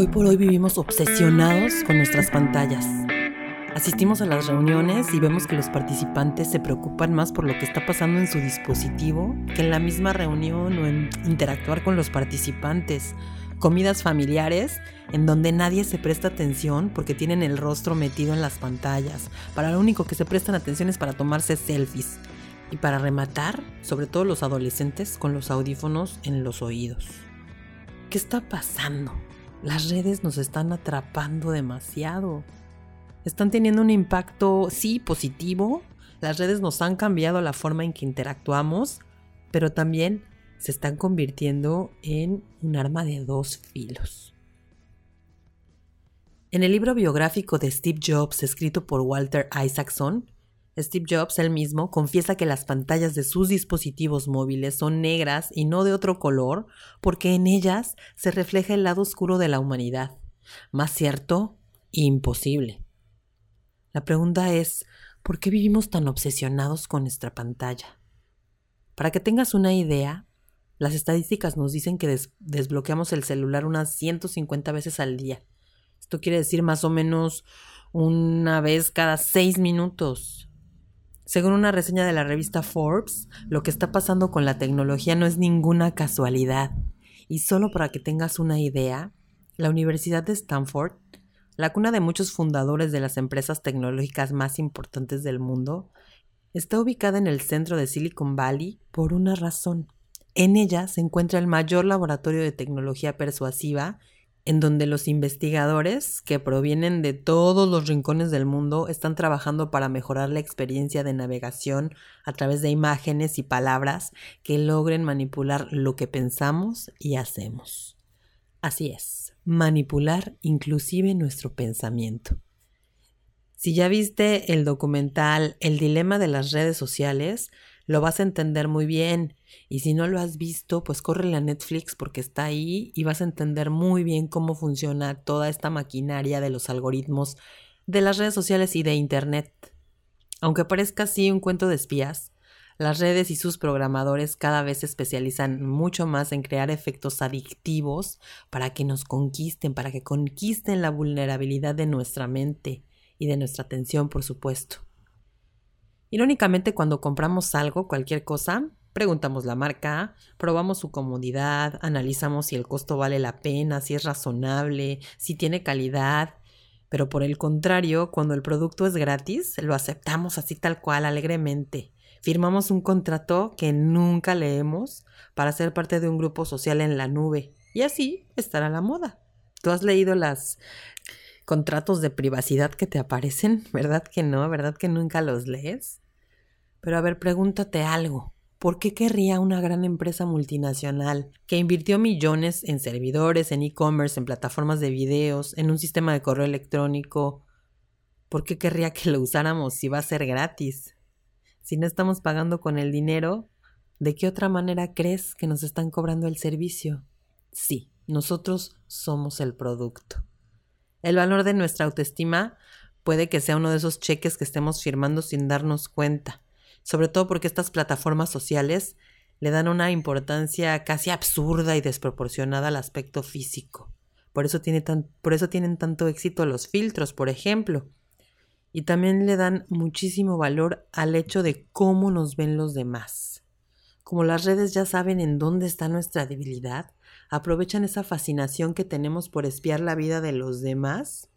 Hoy por hoy vivimos obsesionados con nuestras pantallas. Asistimos a las reuniones y vemos que los participantes se preocupan más por lo que está pasando en su dispositivo que en la misma reunión o en interactuar con los participantes. Comidas familiares en donde nadie se presta atención porque tienen el rostro metido en las pantallas. Para lo único que se prestan atención es para tomarse selfies. Y para rematar, sobre todo los adolescentes con los audífonos en los oídos. ¿Qué está pasando? Las redes nos están atrapando demasiado. Están teniendo un impacto, sí, positivo. Las redes nos han cambiado la forma en que interactuamos, pero también se están convirtiendo en un arma de dos filos. En el libro biográfico de Steve Jobs, escrito por Walter Isaacson, Steve Jobs él mismo confiesa que las pantallas de sus dispositivos móviles son negras y no de otro color porque en ellas se refleja el lado oscuro de la humanidad. Más cierto, imposible. La pregunta es, ¿por qué vivimos tan obsesionados con nuestra pantalla? Para que tengas una idea, las estadísticas nos dicen que desbloqueamos el celular unas 150 veces al día. Esto quiere decir más o menos una vez cada seis minutos. Según una reseña de la revista Forbes, lo que está pasando con la tecnología no es ninguna casualidad. Y solo para que tengas una idea, la Universidad de Stanford, la cuna de muchos fundadores de las empresas tecnológicas más importantes del mundo, está ubicada en el centro de Silicon Valley por una razón. En ella se encuentra el mayor laboratorio de tecnología persuasiva en donde los investigadores que provienen de todos los rincones del mundo están trabajando para mejorar la experiencia de navegación a través de imágenes y palabras que logren manipular lo que pensamos y hacemos. Así es, manipular inclusive nuestro pensamiento. Si ya viste el documental El dilema de las redes sociales, lo vas a entender muy bien. Y si no lo has visto, pues corre a Netflix porque está ahí y vas a entender muy bien cómo funciona toda esta maquinaria de los algoritmos de las redes sociales y de Internet. Aunque parezca así un cuento de espías, las redes y sus programadores cada vez se especializan mucho más en crear efectos adictivos para que nos conquisten, para que conquisten la vulnerabilidad de nuestra mente y de nuestra atención, por supuesto. Irónicamente, cuando compramos algo, cualquier cosa, preguntamos la marca, probamos su comodidad, analizamos si el costo vale la pena, si es razonable, si tiene calidad. Pero por el contrario, cuando el producto es gratis, lo aceptamos así tal cual, alegremente. Firmamos un contrato que nunca leemos para ser parte de un grupo social en la nube. Y así estará la moda. ¿Tú has leído las contratos de privacidad que te aparecen? ¿Verdad que no? ¿Verdad que nunca los lees? Pero a ver, pregúntate algo. ¿Por qué querría una gran empresa multinacional que invirtió millones en servidores, en e-commerce, en plataformas de videos, en un sistema de correo electrónico? ¿Por qué querría que lo usáramos si va a ser gratis? Si no estamos pagando con el dinero, ¿de qué otra manera crees que nos están cobrando el servicio? Sí, nosotros somos el producto. El valor de nuestra autoestima puede que sea uno de esos cheques que estemos firmando sin darnos cuenta sobre todo porque estas plataformas sociales le dan una importancia casi absurda y desproporcionada al aspecto físico. Por eso, tiene por eso tienen tanto éxito los filtros, por ejemplo. Y también le dan muchísimo valor al hecho de cómo nos ven los demás. Como las redes ya saben en dónde está nuestra debilidad, aprovechan esa fascinación que tenemos por espiar la vida de los demás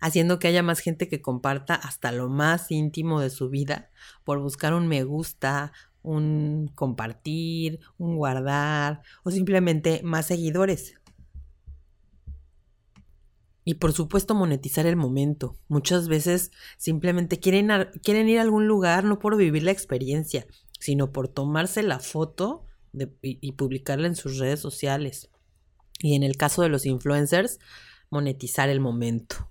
haciendo que haya más gente que comparta hasta lo más íntimo de su vida por buscar un me gusta, un compartir, un guardar o simplemente más seguidores. Y por supuesto monetizar el momento. Muchas veces simplemente quieren, quieren ir a algún lugar no por vivir la experiencia, sino por tomarse la foto y publicarla en sus redes sociales. Y en el caso de los influencers, monetizar el momento.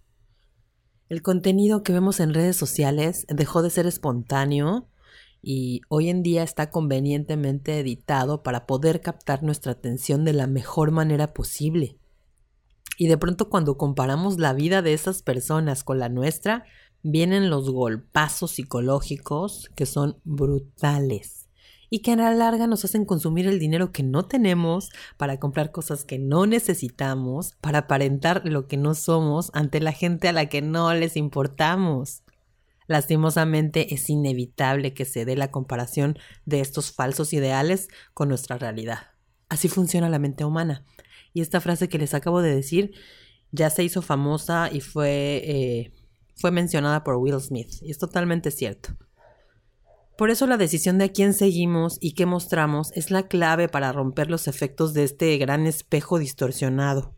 El contenido que vemos en redes sociales dejó de ser espontáneo y hoy en día está convenientemente editado para poder captar nuestra atención de la mejor manera posible. Y de pronto cuando comparamos la vida de esas personas con la nuestra, vienen los golpazos psicológicos que son brutales y que a la larga nos hacen consumir el dinero que no tenemos para comprar cosas que no necesitamos, para aparentar lo que no somos ante la gente a la que no les importamos. Lastimosamente es inevitable que se dé la comparación de estos falsos ideales con nuestra realidad. Así funciona la mente humana. Y esta frase que les acabo de decir ya se hizo famosa y fue, eh, fue mencionada por Will Smith. Y es totalmente cierto. Por eso la decisión de a quién seguimos y qué mostramos es la clave para romper los efectos de este gran espejo distorsionado.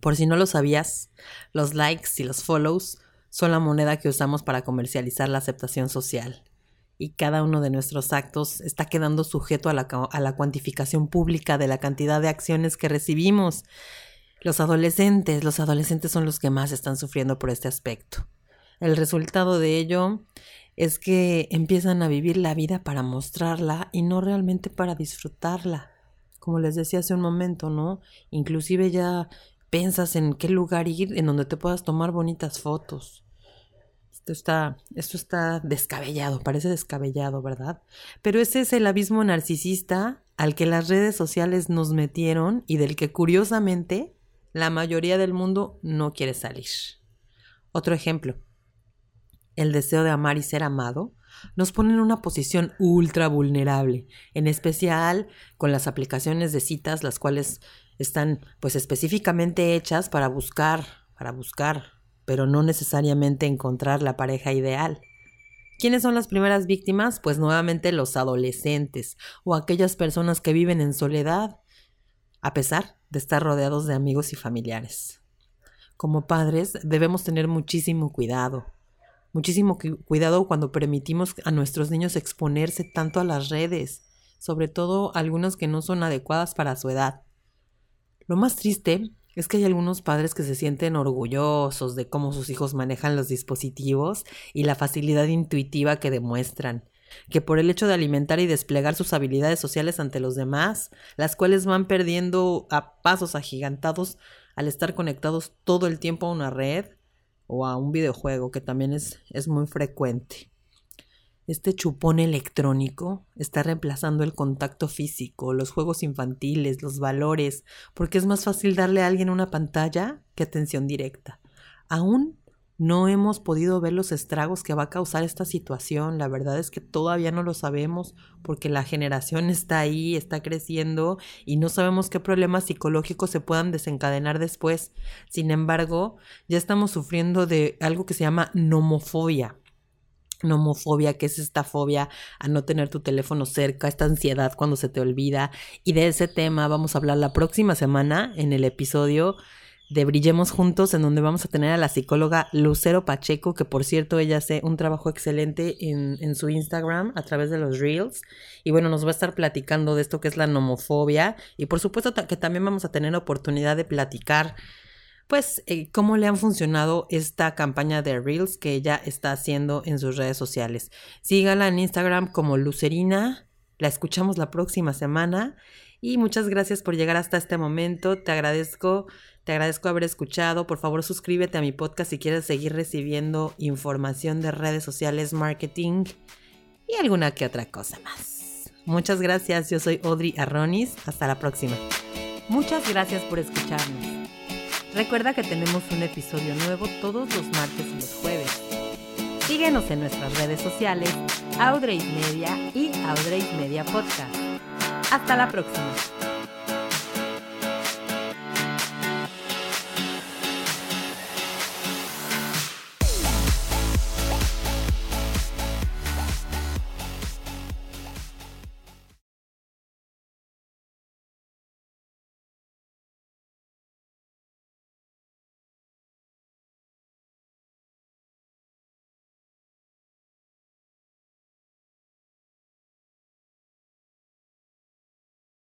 Por si no lo sabías, los likes y los follows son la moneda que usamos para comercializar la aceptación social. Y cada uno de nuestros actos está quedando sujeto a la, a la cuantificación pública de la cantidad de acciones que recibimos. Los adolescentes, los adolescentes son los que más están sufriendo por este aspecto. El resultado de ello es que empiezan a vivir la vida para mostrarla y no realmente para disfrutarla. Como les decía hace un momento, ¿no? Inclusive ya piensas en qué lugar ir en donde te puedas tomar bonitas fotos. Esto está, esto está descabellado, parece descabellado, ¿verdad? Pero ese es el abismo narcisista al que las redes sociales nos metieron y del que curiosamente la mayoría del mundo no quiere salir. Otro ejemplo el deseo de amar y ser amado, nos pone en una posición ultra vulnerable, en especial con las aplicaciones de citas, las cuales están pues específicamente hechas para buscar, para buscar, pero no necesariamente encontrar la pareja ideal. ¿Quiénes son las primeras víctimas? Pues nuevamente los adolescentes o aquellas personas que viven en soledad, a pesar de estar rodeados de amigos y familiares. Como padres debemos tener muchísimo cuidado, muchísimo cuidado cuando permitimos a nuestros niños exponerse tanto a las redes, sobre todo algunas que no son adecuadas para su edad. Lo más triste es que hay algunos padres que se sienten orgullosos de cómo sus hijos manejan los dispositivos y la facilidad intuitiva que demuestran, que por el hecho de alimentar y desplegar sus habilidades sociales ante los demás, las cuales van perdiendo a pasos agigantados al estar conectados todo el tiempo a una red, o a un videojuego que también es, es muy frecuente. Este chupón electrónico está reemplazando el contacto físico, los juegos infantiles, los valores, porque es más fácil darle a alguien una pantalla que atención directa. Aún no hemos podido ver los estragos que va a causar esta situación. La verdad es que todavía no lo sabemos porque la generación está ahí, está creciendo y no sabemos qué problemas psicológicos se puedan desencadenar después. Sin embargo, ya estamos sufriendo de algo que se llama nomofobia nomofobia, que es esta fobia a no tener tu teléfono cerca, esta ansiedad cuando se te olvida. Y de ese tema vamos a hablar la próxima semana en el episodio de Brillemos Juntos, en donde vamos a tener a la psicóloga Lucero Pacheco, que por cierto ella hace un trabajo excelente en, su Instagram a través de los Reels. Y bueno, nos va a estar platicando de esto que es la nomofobia. Y por supuesto que también vamos a tener oportunidad de platicar, pues, eh, cómo le han funcionado esta campaña de Reels que ella está haciendo en sus redes sociales. Sígala en Instagram como Lucerina. La escuchamos la próxima semana. Y muchas gracias por llegar hasta este momento. Te agradezco te agradezco haber escuchado. Por favor, suscríbete a mi podcast si quieres seguir recibiendo información de redes sociales, marketing y alguna que otra cosa más. Muchas gracias. Yo soy Audrey Arronis. Hasta la próxima. Muchas gracias por escucharnos. Recuerda que tenemos un episodio nuevo todos los martes y los jueves. Síguenos en nuestras redes sociales, Audrey Media y Audrey Media Podcast. Hasta la próxima.